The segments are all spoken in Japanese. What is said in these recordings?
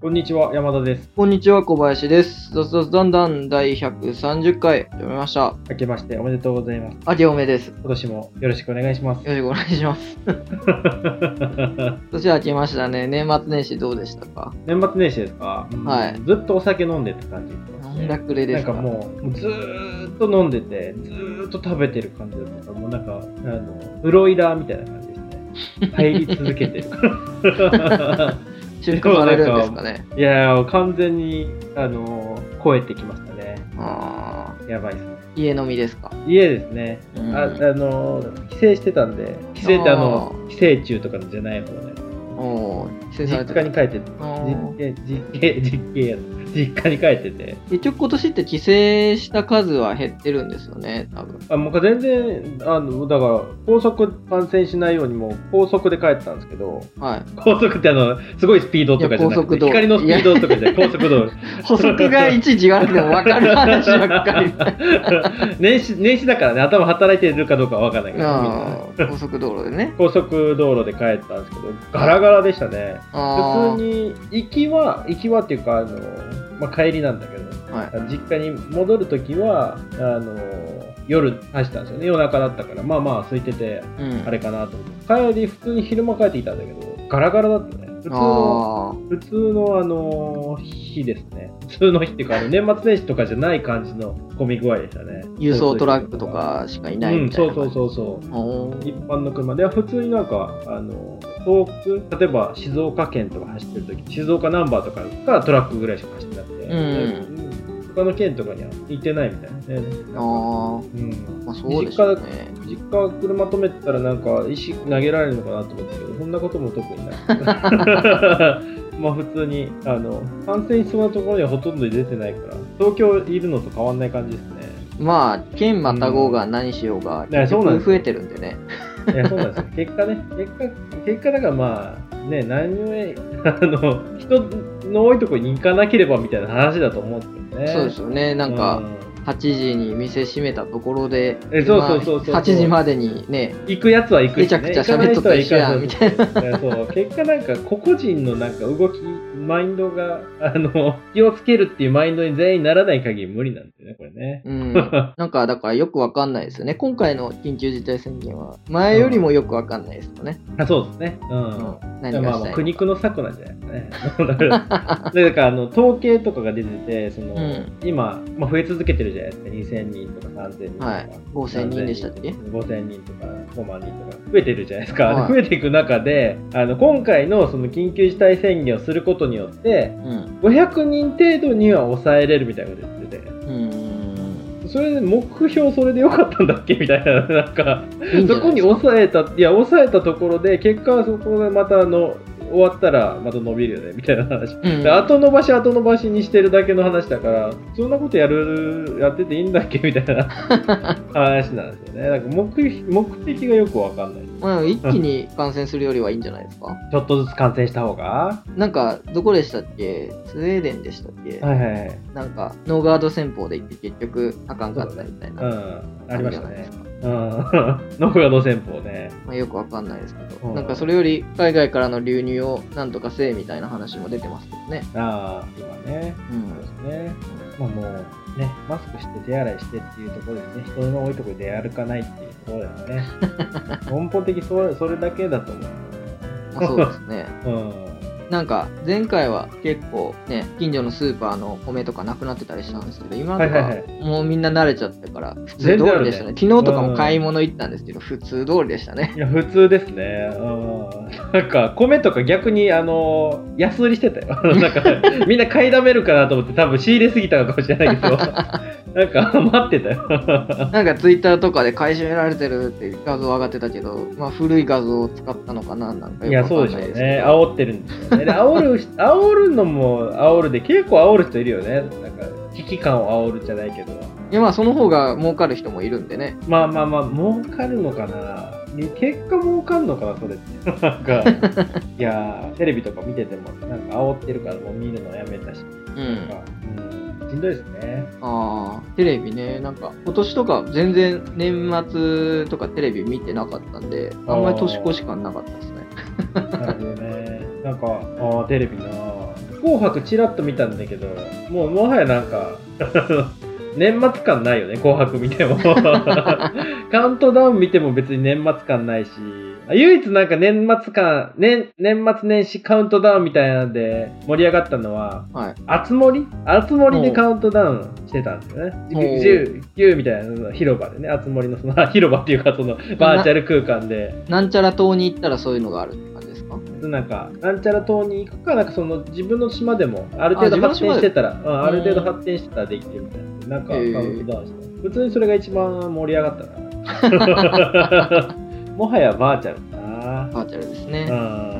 こんにちは、山田です。こんにちは、小林です。雑雑だんだん第130回、読みました。明けましておめでとうございます。明けおめです。よ今年もよろしくお願いします。ろしくお願いします。年明けましたね。年末年始どうでしたか？年末年始ですか、うんはいずっとお酒飲んでって感じです飲んだくれですか？なんかもう、ずーっと飲んでて、ずーっと食べてる感じだったから、もうなんか、あの、ブロイラーみたいな感じですね。入り続けてる。出荷されるんですかねいやー、完全に、あの、超えてきましたね。あやばいですね。ー家飲みですか？家ですね。うんああの、帰省してたんで、帰省ってあの、帰省中とかじゃない方ね。おー、帰省され実て家に帰って実家、実家、実家や実家に帰ってて。結局今年って帰省した数は減ってるんですよね、多分。あもう全然、あの、だから、高速感染しないようにもう高速で帰ったんですけど、はい。高速ってあの、すごいスピードとかじゃなくて、光のスピードとかじゃ高速道路。補足がいちいち言わなくても分かる話ばっかり。年始、年始だからね、頭働いてるかどうかは分かんないけど、高速道路でね。高速道路で帰ったんですけど、ガラガラでしたね。あ普通に、行きは、行きはっていうか、あの、まあ、帰りなんだけど、ーはい。実家に戻るときは、あの、夜走ったんですよね。夜中だったから、まあまあ空いてて、うん。あれかなと思って。帰り、普通に昼間帰ってきたんだけど、ガラガラだったね。普通の、あ普通のあの、日ですね。普通の日っていうか、あの 年末年始とかじゃない感じの混み具合でしたね。ー輸送トラックとかしかいないみたいな。うん、そうそうそうそう。一般の車では普通になんかあの遠く例えば静岡県とか走ってる時静岡ナンバーとかがトラックぐらいしか走ってなくて、うん他の県とかには行ってないみたいなね、あうん、あ、まあそうですよね。実家車止めてたらなんか石投げられるのかなと思ったけどそんなことも特にない。まあ普通にあの感染しそうなところにはほとんど出てないから東京いるのと変わんない感じですね。まあ、県またごうが何しようが、うなんです局増えてるんでね。いや、そうなんですよ。結果ね、結果、結果だからまあ、ね、何故、あの、人の多いところに行かなければみたいな話だと思うんですけどね。そうですよね。なんか、う8時に店閉めたところで、えそうそうそうそうまあ8時までにね、行くやつは行くし、ね、めちゃくちゃ喋っとったら一緒やんみたいな。そう結果なんか個々人のなんか動きマインドが あの気をつけるっていうマインドに全員ならない限り無理なんですよねこれねうん。なんか、だからよくわかんないですよね。今回の緊急事態宣言は、前よりもよくわかんないですよね。あそうですねうん、うん。何まあまあ苦肉の策なんじゃない？ですかね。だから、でだからあの統計とかが出てて、その、うん今、まあ、増え続けてるじゃないですか。2000人とか3000人とか。はい5000人でしたっけ ?5000 人とか5万人とか増えてるじゃないですか。はいで増えていく中で、あの今回のその緊急事態宣言をすることによって、うん。500人程度には抑えれるみたいなこと言ってて。うん。それで目標それでよかったんだっけみたいな、なんか、そこに抑えた、いや、抑えたところで、結果はそこでまたあの、終わったらまた伸びるよね、みたいな話。うんで後伸ばし後伸ばしにしてるだけの話だから、そんなことやる、やってていいんだっけ？みたいな 話なんですよね。なんか目目的がよくわかんない。まあ、一気に感染するよりはいいんじゃないですか？ちょっとずつ感染した方が？なんか、どこでしたっけ？スウェーデンでしたっけ、はいはいはい。なんか、ノーガード戦法で行って結局あかんかったみたいな。うん。ありましたねうん。ノフガド戦法ね。まあ、よくわかんないですけど、うんなんかそれより海外からの流入をなんとかせえみたいな話も出てますけどね。ああ、今ね。うん。そうですね。まあもうね、マスクして手洗いしてっていうところですね、人の多いところで出歩かないっていうところですね。根本的それそれだけだと思う。まあ、そうですね。うん。なんか前回は結構ね、近所のスーパーの米とかなくなってたりしたんですけど、今とかもうみんな慣れちゃってから普通通りでしたね。昨日とかも買い物行ったんですけど、普通通りでしたね。いや、普通ですね。うん。なんか、米とか逆に、あの、安売りしてたよ。なんか、みんな買いだめるかなと思って、多分仕入れすぎたのかもしれないけど、なんか、待ってたよ。なんかツイッターとかで買い占められてるって画像上がってたけど、まあ古い画像を使ったのかななんかいや、よくかんないですけど。ね。煽ってるんでしょうね。で、煽る、煽るのも煽るで、結構煽る人いるよね。なんか、危機感を煽るじゃないけど。いやまあその方が儲かる人もいるんでね。まあまあまあ、儲かるのかな。結果儲かんのかな、それって。なんか、いやー、テレビとか見てても、なんか煽ってるからもう見るのやめたし。うん。うん、しんどいですね。ああ、テレビね、なんか今年とか全然年末とかテレビ見てなかったんで、あんまり年越し感なかったですね。なるほどね。なんか、ああ、テレビな紅白ちらっと見たんだけど、もうもはやなんか、年末感ないよね、紅白見ても。カウントダウン見ても別に年末感ないし、唯一なんか年末感、年、年末年始カウントダウンみたいなんで盛り上がったのは、はい。あつ森あつ森でカウントダウンしてたんですよね。ほう10、9みたいな広場でね、あつ森のその、広場っていうかそのバーチャル空間で、なんちゃら島に行ったらそういうのがあるなんか、なんちゃら島に行くか、なんかその自分の島でもある程度発展してたら、うん、ある程度うん発展してたらできるみたいな。なんかカウントダウンしてた。普通にそれが一番盛り上がったな。もはやバーチャルだな。バーチャルですね。ううんん。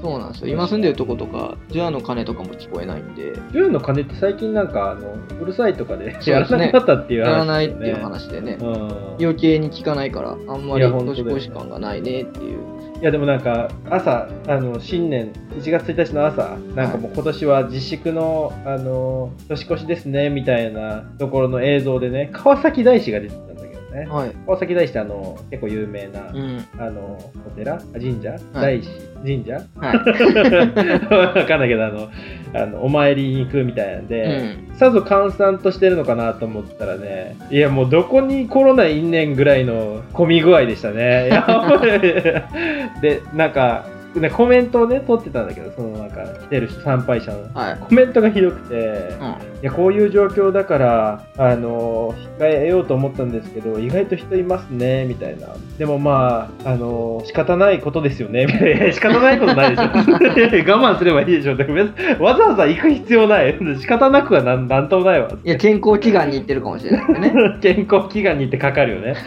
そうなんですよ。今住んでるとことか、ジュアの鐘とかも聞こえないんで、ジューの鐘って最近なんか、あの、うるさいとかでやらなくなったっていう話、やらないっていう。話でね、うん。余計に聞かないから、あんまり年越し感がないねっていう。いやでもなんか朝あの新年1月1日の朝なんかもう今年は自粛のあの年越しですねみたいなところの映像でね川崎大師が出てねはい。川崎大師ってあの結構有名な、うん。あのお寺？あ神社、大師？神社？はい。わかんないけどあのあのお参りに行くみたいなんで、うんさぞ閑散としてるのかなと思ったらね、いやもうどこにコロナいんねんぐらいの混み具合でしたね。で、なんか、ね、コメントをね、取ってたんだけど、そのなんか、来てる人、参拝者の。はい。コメントがひどくて、うん。いや、こういう状況だから、あの、控えようと思ったんですけど、意外と人いますね、みたいな。でもまあ、あの、仕方ないことですよね、みたいな。仕方ないことないでしょ。我慢すればいいでしょ。でも別にわざわざ行く必要ない。仕方なくはなんなんともないわ。いや、健康祈願に行ってるかもしれないね。健康祈願に行ってかかるよね。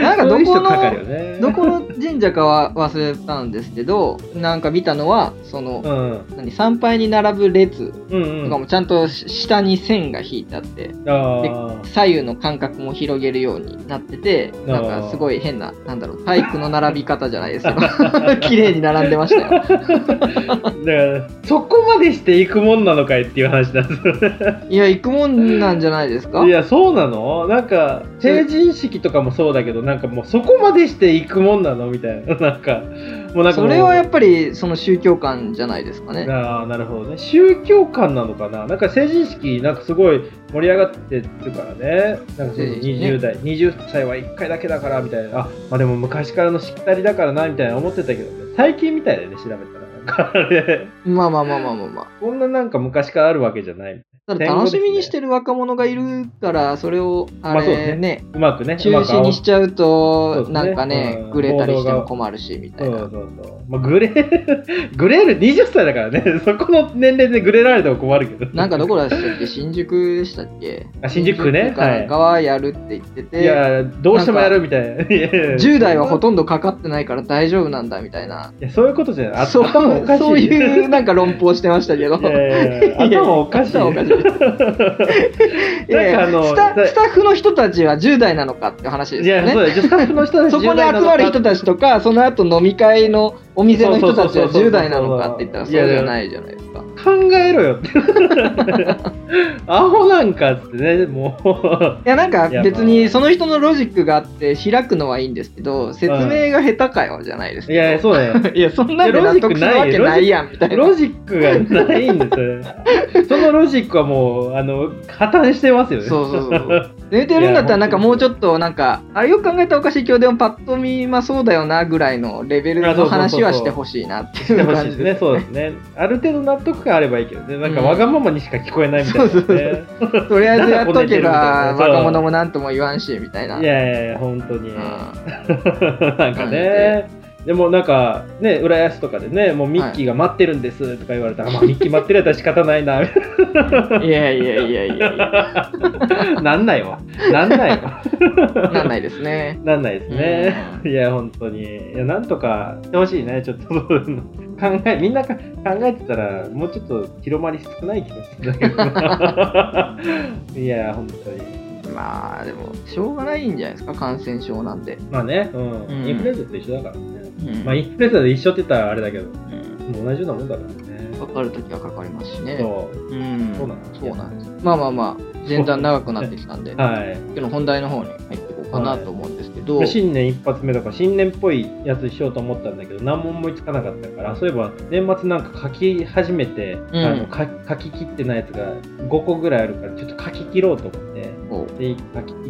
なんかどこかかるよの、ね。どこの神社かは忘れたんですけど、なんか見たのは、その、うん。何参拝に並ぶ列。とかもちゃんと下に線が引いてあって、ああ。左右の間隔も広げるようになってて、なんかすごい変な、なんだろう、体育の並び方じゃないですけど、綺麗に並んでましたよ。だから、そこまでして行くもんなのかいっていう話なんですよね。いや、行くもんなんじゃないですか？いや、そうなの？なんか、成人式とかもそうだけど、なんかもうそこまでして行くもんなの？みたいな。なんか、もうなんかもそうれはやっぱり、その宗教観じゃないですかね。ああ、なるほどね。宗教観なのかな？なんか成人式、なんかすごい盛り上がってるからね。なんかその成人式ね20代、20歳は1回だけだからみたいな。あ、まあでも昔からのしきたりだからな、みたいな思ってたけどね。最近みたいだよね、調べたら。まあまあまあまあまあまあ。こんななんか昔からあるわけじゃない。ただ楽しみにしてる若者がいるから、それを、あまあそうですれね、うまくね。中止にしちゃうそうとなんかねう、んぐれたりしても困るし、みたそいうな。そうそう。まあ、グレ、グレる20歳だからね。そこの年齢でグレられても困るけど。なんかどこでしたっけ？新宿でしたっけ？あ新宿ねかはい側やるって言っていて、や、どうしてもやるみたいな。いや10代はほとんどかかってないから大丈夫なんだみたいな。いや、そういうことじゃない。あそう頭おかしい。そういうなんか論法してましたけど。いやいや頭おかしい。頭おかしい あのスタスタッフの人たちは10代なのかって話ですいや、よね。そうだよ。スタッフの人たちそこに集まる人たちとか、その後飲み会のお店の人たちはそうそうそうそう10代なのかって言ったらそうじゃないじゃないですか。考えろよって。アホなんかってね、もう。いやなんか別にその人のロジックがあって開くのはいいんですけど、説明が下手かよじゃないですか。いや、そうだよ。いや、そんなんで納得するわけないやんみたいな。ロジックがないんですよ。そのロジックはもう、あの、破綻してますよね。そうそうそう。寝てるんだったらなんかもうちょっとなんか、あれよく考えたらおかしい今日でもパッと見まあそうだよなぐらいのレベルの話はしてほしいなっていう。感じですそうですね。ある程度納得感あればいいけどね。なんかわがままにしか聞こえないみたいな、ねそうそうとりあえずやっとけばそう若者もなんとも言わんしみたいな。いやいやいや、本当に。う なんかね。でもなんかね、浦安とかでね、もうミッキーが待ってるんですとか言われたら、まあミッキー待ってるやったら仕方ないな、い いやいやいやいやいや、な。なんないわ。なんないわ。なんないですね。なんないですね。ういや、本当に。いや、なんとかしてほしいね。ちょっと。考え、みんなか考えてたら、もうちょっと広まり少ない気がするんだけどな。いや、本当に。まあでも、しょうがないんじゃないですか、感染症なんで。まあね、うん。うんインフルエンザと一緒だからね。うんまあ、インフルエンザで一緒って言ったらあれだけど、うんもう同じようなもんだからね。かかるときはかかりますしね。そう。うん。そうなんですそうなんです。まあまあまあ、前段長くなってきたんで、はい。今日の本題の方に入っていこうかなと思うんですけど、新年一発目とか新年っぽいやつしようと思ったんだけど何も思いつかなかったからそういえば年末なんか書き始めて、んあの書書き切ってないやつが5個ぐらいあるからちょっと書き切ろうと思っておで書き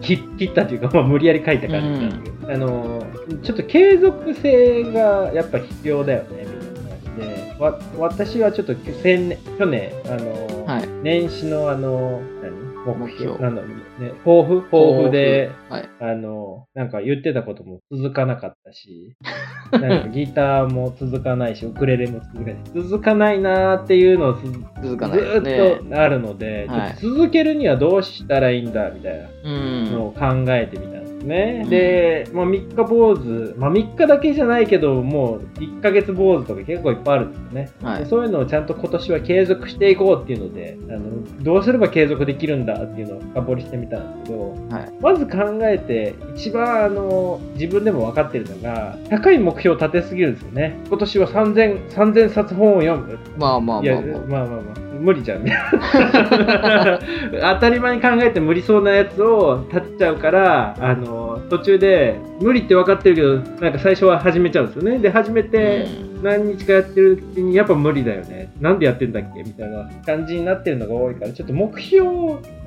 切切切ったというか、まあ、無理やり書いた感じなんだけど、あのちょっと継続性がやっぱ必要だよねみたいな話で。わ私はちょっと先年去年あの、はい。年始のあの何？目目標。標なんだろうね。抱負？抱負。ではい。あの、なんか言ってたことも続かなかったし、なんかギターも続かないし、ウクレレも続かない。し、続かないなーっていうのを続かないね。っとあるので、はい。続けるにはどうしたらいいんだみたいなうん。のを考えてみたんですね。うんで、まあ、3日坊主、まあ、3日だけじゃないけど、もう1ヶ月坊主とか結構いっぱいあるんですよね。はい。でそういうのをちゃんと今年は継続していこうっていうので、あのどうすれば継続できるんだっていうのを深掘りしてみたんですけど、はい。まず考えて、一番あの自分でも分かってるのが、高い目標を立てすぎるんですよね。今年は3000、3000冊本を読む。まあまあまあまあ。まあまあまあ、無理じゃんね。当たり前に考えて無理そうなやつを立てちゃうから、あの、途中で無理って分かってるけど、なんか最初は始めちゃうんですよね。で、始めて、何日かやってるうちにやっぱ無理だよね。なんでやってんだっけみたいな感じになってるのが多いから、ちょっと目標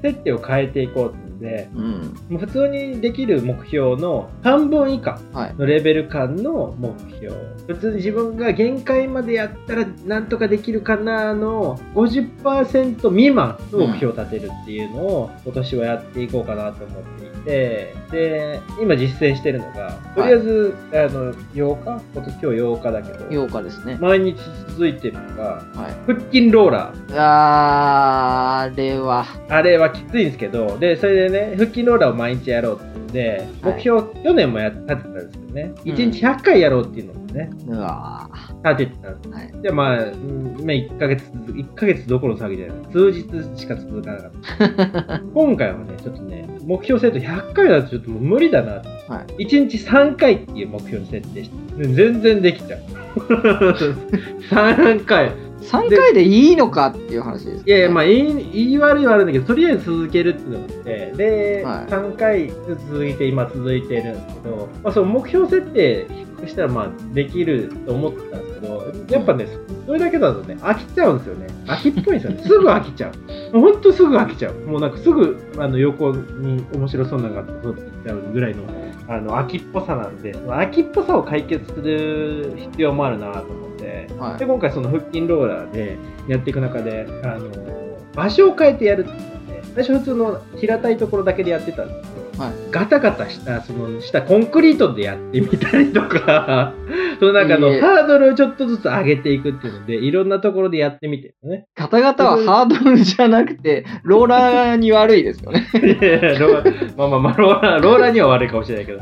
設定を変えていこうっていうので、うん。もう普通にできる目標の半分以下はい。のレベル感の目標。普通に自分が限界までやったらなんとかできるかなの50%未満の目標を立てるっていうのを今年はやっていこうかなと思っていて、で、今実践してるのが、とりあえず、あの、8日？今年今日8日だけど、8日ですね。毎日続いてるのが、はい。腹筋ローラー。あれは、あれはきついんですけど、で、それでね、腹筋ローラーを毎日やろうってんで、はい目標、去年もや立てたんですけどね、うん1日100回やろうっていうのをね、立ててたんです。はい。で、まあ、うんまあ、1ヶ月続く、1ヶ月どころの騒ぎじゃない。数日しか続かなかった。今回はね、ちょっとね、目標設定100回だとちょっともう無理だなって。はい。1日3回っていう目標に設定して、で全然できちゃう。3回。3回でいいのかっていう話です、ね。いやいや、まあ、言い言い悪いはあるんだけど、とりあえず続けるっていうのがあって、で、はい3回続いて、今続いてるんですけど、まあ、その目標設定低くしたら、まあ、できると思ってたんですけど、やっぱね、それだけだとね、飽きちゃうんですよね。飽きっぽいんですよね。すぐ飽きちゃう。ほんとすぐ飽きちゃう。もうなんかすぐ、あの、横に面白そうなのがあって、そうっていっちゃうぐらいの、あの、飽きっぽさなんで、飽きっぽさを解決する必要もあるなと思って、はいで、今回その腹筋ローラーでやっていく中で、あの、場所を変えてやるって最初普通の平たいところだけでやってたんですけど、はいガタガタした、その、したコンクリートでやってみたりとか、その中のハードルをちょっとずつ上げていくっていうので、いろんなところでやってみてるね。ガタガタはハードルじゃなくて、ローラーに悪いですよね。いやいやまあまあまあ、ローラー、ローラーには悪いかもしれないけど。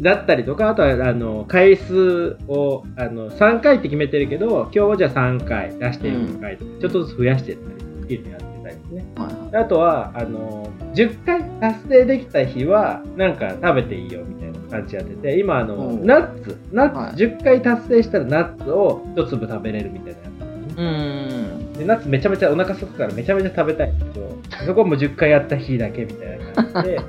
だったりとか、あとは、あの、回数を、あの、3回って決めてるけど、今日はじゃあ3回出して4回とか、ちょっとずつ増やしていったりっていうのやってたりですね。はいであとは、あの、10回達成できた日は、なんか食べていいよみたいな感じやってて、今、あの、うんナッツ、ナッツ、はい10回達成したらナッツを1粒食べれるみたいなやつ。うーん。でナッツめちゃめちゃお腹すくからめちゃめちゃ食べたいんですけど、そこはもう10回やった日だけみたいな感じで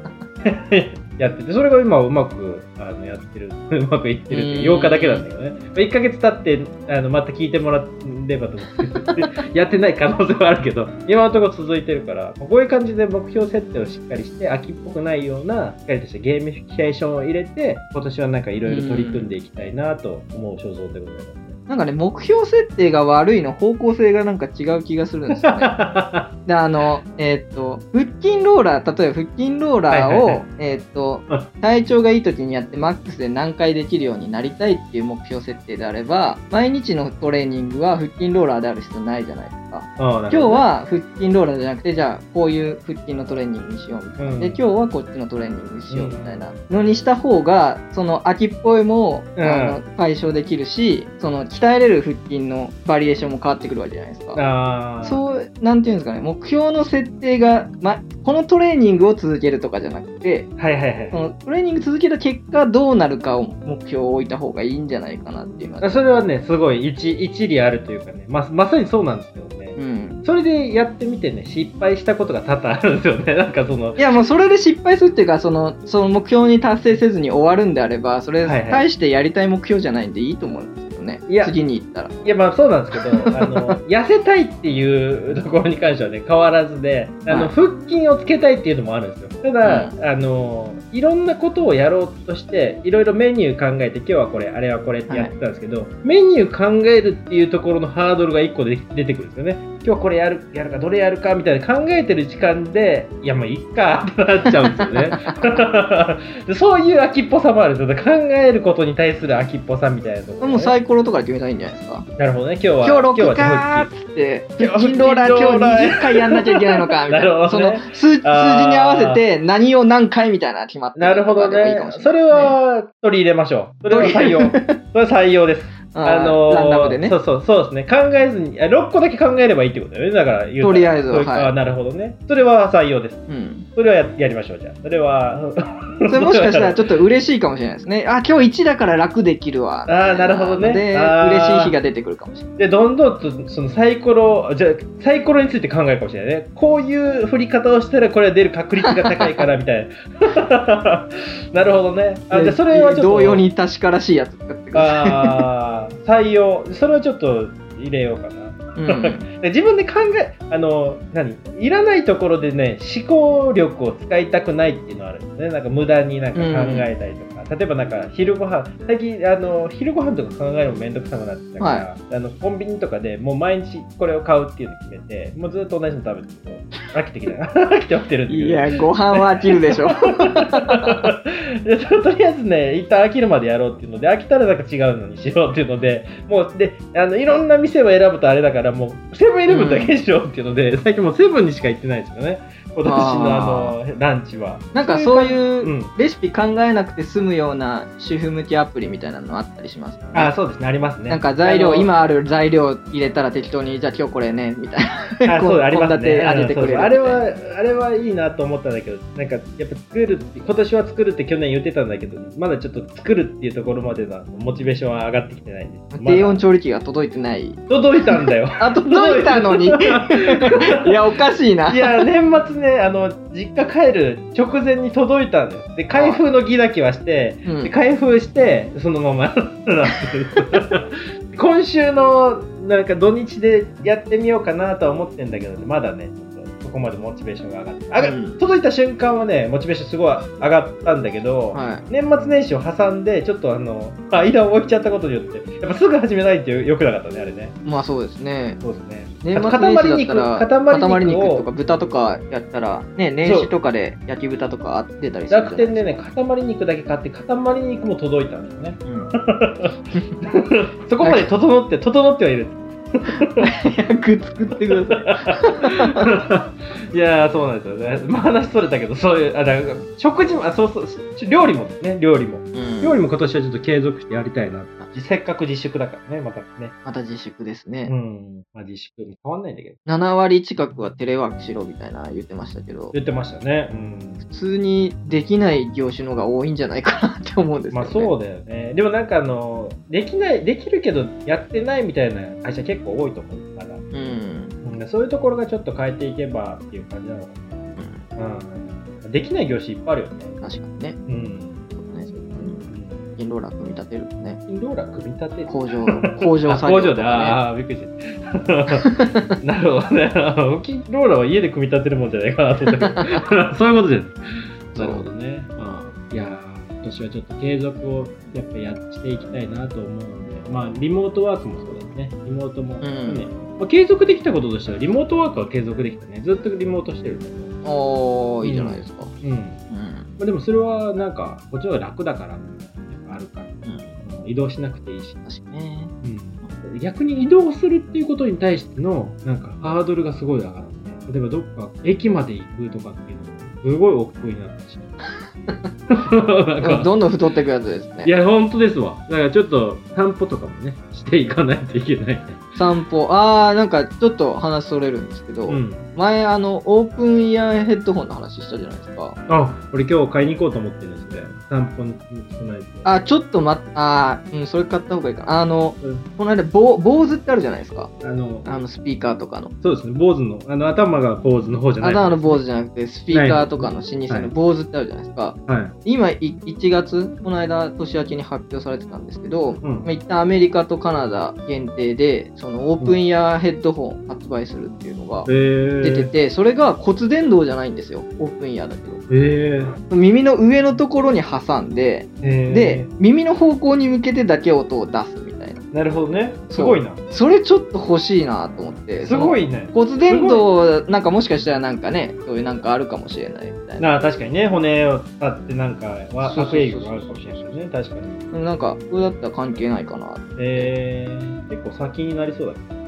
やってて、それが今うまくあのやってる、うまくいってるっていううん8日だけなんだけどね。まあ1ヶ月経ってあのまた聞いてもらえればと思って、やってない可能性はあるけど、今のところ続いてるから、こういう感じで目標設定をしっかりして、飽きっぽくないような、しっかりとしたゲーミフィケーションを入れて、今年はなんかいろいろ取り組んでいきたいなと思う所存でございますね。なんかね、目標設定が悪いの方向性がなんか違う気がするんですよね。で、あの、えーっと、腹筋ローラー、例えば腹筋ローラーを、はいはいはいえーっと、体調がいい時にやってマックスで何回できるようになりたいっていう目標設定であれば、毎日のトレーニングは腹筋ローラーである必要ないじゃないですか。今日は腹筋ローラーじゃなくて、じゃあこういう腹筋のトレーニングにしようみたいな。うんで、今日はこっちのトレーニングにしようみたいなのにした方が、その秋っぽいも、うんあの解消できるし、その鍛えれる腹筋のバリエーションも変わってくるわけじゃないですか。そう、なんていうんですかね、目標の設定が、ま、このトレーニングを続けるとかじゃなくて、はいはいはいそ。のトレーニング続けた結果どうなるかを目標を置いた方がいいんじゃないかなっていうのは。それはね、すごい一一理あるというかね、ままさにそうなんですけどね。うん。それでやってみてね、失敗したことが多々あるんですよね。なんかその。いや、もうそれで失敗するっていうか、その、その目標に達成せずに終わるんであれば、それ、対してやりたい目標じゃないんでいいと思うんですよね。いや、次に行ったら。いや、まあそうなんですけど、あの、痩せたいっていうところに関してはね、変わらずで、あの、はい、腹筋をつけたいっていうのもあるんですよ。ただ、うん、あの、いろんなことをやろうとして、いろいろメニュー考えて、今日はこれ、あれはこれってやってたんですけど、はい、メニュー考えるっていうところのハードルが1個で出てくるんですよね。今日これやるやるか、どれやるかみたいな考えてる時間で、いや、もういっかってなっちゃうんですよね。そういう秋っぽさもあるんですよ。考えることに対する秋っぽさみたいなところ、ね、もうサイコロとか決めたいんじゃないですか？なるほどね、今日は。今日6かーっつって、腹筋ローラー今日20回やんなきゃいけないのか、みたいな。なるほど、ね、その数数字に合わせて何を何回みたいな決まってなるほどね。それは取り入れましょう。それは採用。それは採用です。あのー、ランダムでね。そうそう、そうですね。考えずに、6個だけ考えればいいってことだよね。だから言うとりあえずは。はい、あなるほどね。それは採用です。うん。それはややりましょう、じゃあ。それは。それもしかしたらちょっと嬉しいかもしれないですね。あ、今日1だから楽できるわ。ああ、なるほどね。で、嬉しい日が出てくるかもしれない。で、どんどんと、そのサイコロ、じゃサイコロについて考えるかもしれないね。こういう振り方をしたらこれは出る確率が高いからみたいな。なるほどね。あ、じゃそれはちょっと。同様に確からしいやつ使ってください。ああ、採用。それはちょっと入れようかな。うん、自分で考え、あの、何？いらないところでね、思考力を使いたくないっていうのはあるんですね。なんか無駄になんか考えたりとか。うん、例えばなんか昼ご飯最近、あの、昼ご飯とか考えるのもめんどくさくなってたから、はい、あの、コンビニとかでもう毎日これを買うっていうのを決めて、もうずっと同じの食べてると、飽きてきた。飽きて起きてるんですいや、ご飯は飽きるでしょ。でとりあえずね、一旦飽きるまでやろうっていうので、飽きたらなんか違うのにしようっていうので、もう、で、あの、いろんな店を選ぶとあれだから、もう、セブンイレブンだけしようっていうので、うん、最近もうセブンにしか行ってないですよね。今年のあのランチは。なんかそういうレシピ考えなくて済むような主婦向きアプリみたいなのあったりします、ね、あそうですね。ありますねなんか材料今ある材料入れたら適当にじゃあ今日これね みたいな。あそうありますね。あれはあれはいいなと思ったんだけどなんかやっぱ作る今年は作るって去年言ってたんだけどまだちょっと作るっていうところまでのモチベーションは上がってきてないんです。低温調理器が届いてない。届いたんだよ。あ届いたのに。いやおかしいな。いや年末ねあの実家帰る直前に届いたんですで開封の儀だけはして、うん、で開封してそのまま。今週のなんか土日でやってみようかなとは思ってんだけど、ね、まだねそこまでモチベーションが上がって、うん、届いた瞬間はねモチベーションすごい上がったんだけど、はい、年末年始を挟んでちょっとあの間を置いちゃったことによってやっぱすぐ始めないってよくなかったねあれね。まあそうですね。そうですね。年末年始だったら塊肉とか豚とかやったらね年始とかで焼き豚とか出たりする楽天でね塊肉だけ買って塊肉も届いたんですね、うん、そこまで整って整ってはいる役作ってください。いやそうなんですよね。まあ話それたけど、そういう、あ、だ食事も、あ、そうそう、料理もね、料理も、うん、料理も今年はちょっと継続してやりたいな。せっかく自粛だからね、またね。また自粛ですね。うん。まあ自粛変わんないんだけど。7割近くはテレワークしろみたいな言ってましたけど。言ってましたね。うん。普通にできない業種のが多いんじゃないかなって思うんですよね。まあそうだよね。でもなんかあの、できない、できるけどやってないみたいな会社結構多いと思うから。うん。そういうところがちょっと変えていけばっていう感じなのかな。うん。うん。できない業種いっぱいあるよね。確かにね。うん。インローラー組み立てるとね。インローラー組み立てる？工場、工場作業、ね、工場で、ああ、びっくりした。なるほどね。インローラーは家で組み立てるもんじゃないかなと思って。そういうことです。なるほどね。いや今年はちょっと継続をやっぱやしていきたいなと思うので、まあ、リモートワークもそうですね。リモートも、ね、うんまあ、継続できたこととしては、リモートワークは継続できたね。ずっとリモートしてるああ、いいじゃないですか。うん。うん、まあ、でもそれはなんか、こっちは楽だからあるから、うん、移動しなくていいし。確かね。うん。逆に移動するっていうことに対しての、なんか、ハードルがすごい上がって、例えばどっか駅まで行くとかっていうのが、すごい億劫になってしまう。どんどん太っていくやつですね。いや、本当ですわ。だからちょっと散歩とかもね、していかないといけないね。散歩。あー、なんかちょっと話それるんですけど、うん。前、あの、オープンイヤーヘッドホンの話したじゃないですか。あ、俺今日買いに行こうと思ってるんですね。散歩に備えて。あ、ちょっと待っ、あー、うん、それ買った方がいいかな。あの、うんこの間、坊坊主ってあるじゃないですか。あの、あの、スピーカーとかの。そうですね、坊主の、あの、頭が坊主の方じゃない。頭の坊主じゃなくて、スピーカーとかの老舗はいの坊主ってあるじゃないですか。はい。今、い1月、この間、年明けに発表されてたんですけど、うんまあ一旦アメリカとカナダ限定で、そのオープンイヤーヘッドホン発売するっていうのがえー、出てて、それが骨伝導じゃないんですよ。オープンイヤーだけど。えー、耳の上のところに挟んで、えー、で、耳の方向に向けてだけ音を出すな。なるほどね。すごいな。それちょっと欲しいなと思って。すごい。いね。骨伝導、なんかもしかしたらなんかね、そういうなんかあるかもしれないみたいな。なあ、確かにね、骨を使ってなんか悪影響があるかもしれないね。確かに。なんか、これだったら関係ないかな。えー、結構先になりそうだけど。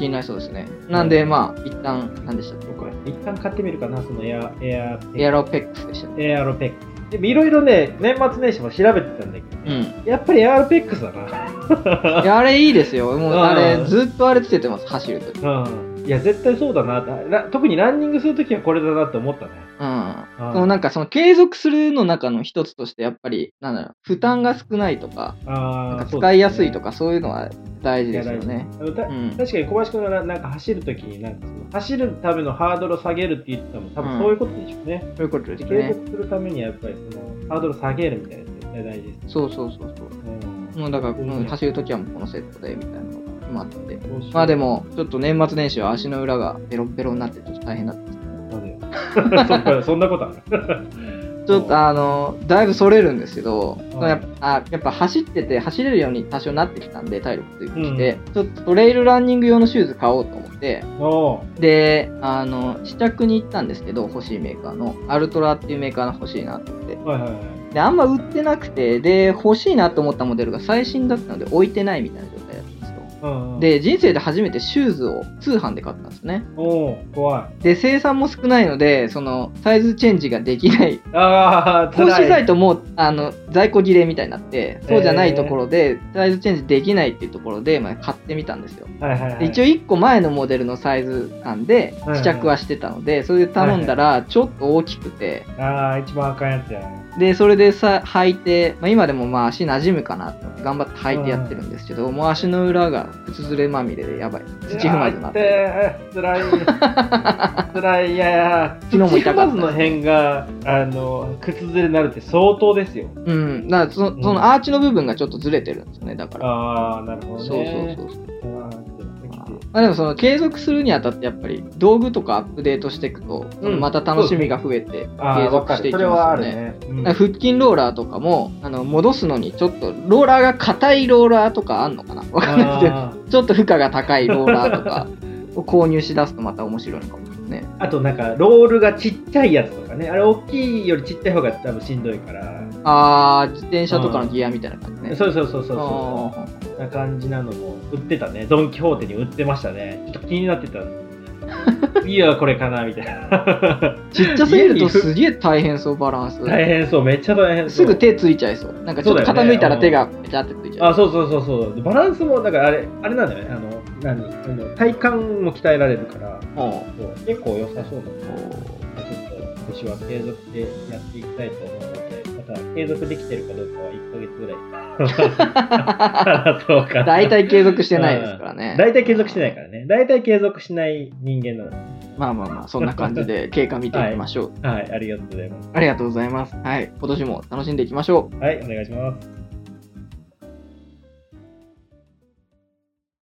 気になりそうですね。なんで、まあ、一旦、何でしたっ僕は一旦買ってみるかな、そのエア、エア、けエアロペックスでしたエアロペックス。でもいろいろね、年末年始も調べてたんだけど、うん。やっぱりエアロペックスだな。いや、あれいいですよ。もう、うんあれ、ずっとあれつけてます、走るとき。うん。いや、絶対そうだな。ら特にランニングするときはこれだなって思ったね。うん。うんそのなんか、その継続するの中の一つとして、やっぱり、なんだろう、負担が少ないとか、なんか使いやすいとかか、そういうのは大事ですよね。うん確かに小林君がなんか走るときになんかその走るためのハードルを下げるって言ってたのも多分そういうことでしょうね。そういうことです継ね。続するためにはやっぱりそのハードルを下げるみたいなの絶対大事です。そうそうそうそう。うんもうだから、うん走るときはもうこのセットで、みたいなのが決まってまあでも、ちょっと年末年始は足の裏がベロベロになって、ちょっと大変だった そんなことある。ちょっとあの、だいぶそれるんですけど、はい。やっぱあやっぱ走ってて、走れるように多少なってきたんで、体力ついてきて、ちょっとトレイルランニング用のシューズ買おうと思って、で、あの、試着に行ったんですけど、欲しいメーカーの、アルトラっていうメーカーの欲しいなと思って。はいはいはい。で、あんま売ってなくて、で、欲しいなと思ったモデルが最新だったので置いてないみたいな状態。うんうん、で、人生で初めてシューズを通販で買ったんですね。おう怖い。で、生産も少ないので、その、サイズチェンジができないああ、公式サイト。トもあの在庫切れみたいになって、そうじゃないところで、サイズチェンジできないっていうところで、まあ、買ってみたんですよ。はいはいはい。で一応1個前のモデルのサイズ感ではい試着はしてたので、それで頼んだらちょっと大きくて、ああ、一番あかんやつや。で、それでさ履いて、まあ、今でもまあ足馴染むかなと思って頑張って履いてやってるんですけど、もう足の裏が靴ずれまみれでやばい。土踏まずになって。て。つらい。つらい。いやいや、土踏まず の辺が、あの、靴ずれになるって相当ですよ。うん。だからその、そのアーチの部分がちょっとずれてるんですね、だから。ああ、なるほどそうね。そうそうそう。まあでもその継続するにあたってやっぱり道具とかアップデートしていくと、また楽しみが増えて継続していきますよね。るね。うん腹筋ローラーとかもあの戻すのにちょっとローラーが硬いローラーとかあんのかな？わかんないですけどあちょっと負荷が高いローラーとかを購入しだすとまた面白いのかもですね。ーあとなんか、ロールがちっちゃいやつとかね。あれ、大きいよりちっちゃい方が多分しんどいから。あー、自転車とかのギアみたいな感じね。そうそうそうそうあそう。な感じなのも売ってたね。ドン・キホーテに売ってましたね。ちょっと気になってた。いや、これかなみたいな。ー ちっちゃすぎるとすげえ大変そう、バランス。大変そう、めっちゃ大変そう。すぐ手ついちゃいそう。なんかちょっと傾いたら手がペチャってついちゃう。あ、そうそうそうそう。バランスも、だからあれ、あれなんだよね。あの、何？体幹も鍛えられるから、おうそう結構良さそうなんでおうちょっと今年は継続でやっていきたいと思うので、また継続できてるかどうかは1ヶ月ぐらい。そうか。大体継続してないですからね。大体継続してないからね。大体継続しない人間なので。まあまあまあ、そんな感じで 経過見ていきましょう。はい、ありがとうございます。ありがとうございます。はい。今年も楽しんでいきましょう。はい、お願いします。